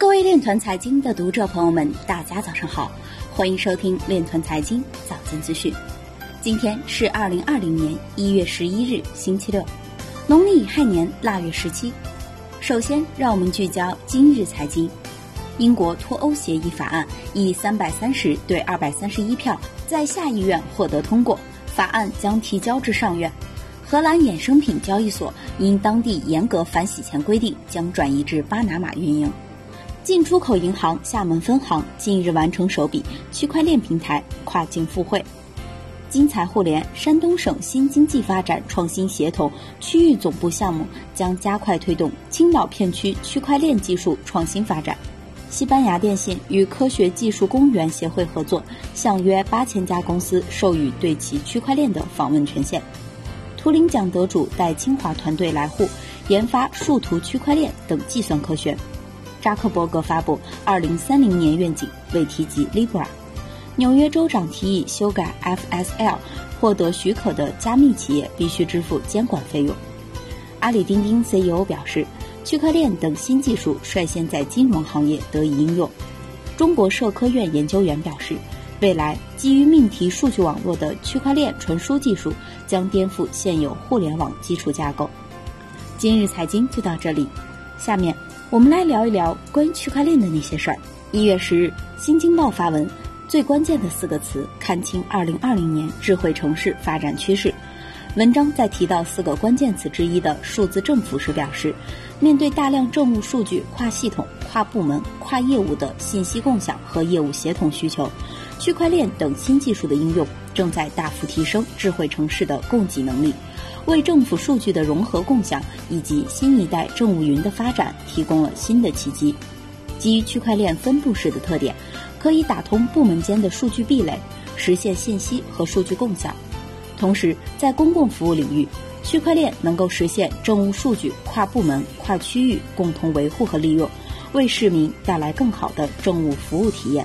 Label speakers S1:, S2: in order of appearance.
S1: 各位链团财经的读者朋友们，大家早上好，欢迎收听链团财经早间资讯。今天是二零二零年一月十一日，星期六，农历乙亥年腊月十七。首先，让我们聚焦今日财经。英国脱欧协议法案以三百三十对二百三十一票在下议院获得通过，法案将提交至上院。荷兰衍生品交易所因当地严格反洗钱规定，将转移至巴拿马运营。进出口银行厦门分行近日完成首笔区块链平台跨境付汇。金财互联山东省新经济发展创新协同区域总部项目将加快推动青岛片区区块链技术创新发展。西班牙电信与科学技术公园协会合作，向约八千家公司授予对其区块链的访问权限。图灵奖得主带清华团队来沪研发数图区块链等计算科学。扎克伯格发布二零三零年愿景，未提及 Libra。纽约州长提议修改 FSL，获得许可的加密企业必须支付监管费用。阿里钉钉 CEO 表示，区块链等新技术率先在金融行业得以应用。中国社科院研究员表示，未来基于命题数据网络的区块链传输技术将颠覆现有互联网基础架构。今日财经就到这里，下面。我们来聊一聊关于区块链的那些事儿。一月十日，新京报发文，最关键的四个词，看清二零二零年智慧城市发展趋势。文章在提到四个关键词之一的数字政府时表示，面对大量政务数据跨系统、跨部门、跨业务的信息共享和业务协同需求，区块链等新技术的应用正在大幅提升智慧城市的供给能力。为政府数据的融合共享以及新一代政务云的发展提供了新的契机。基于区块链分布式的特点，可以打通部门间的数据壁垒，实现信息和数据共享。同时，在公共服务领域，区块链能够实现政务数据跨部门、跨区域共同维护和利用，为市民带来更好的政务服务体验。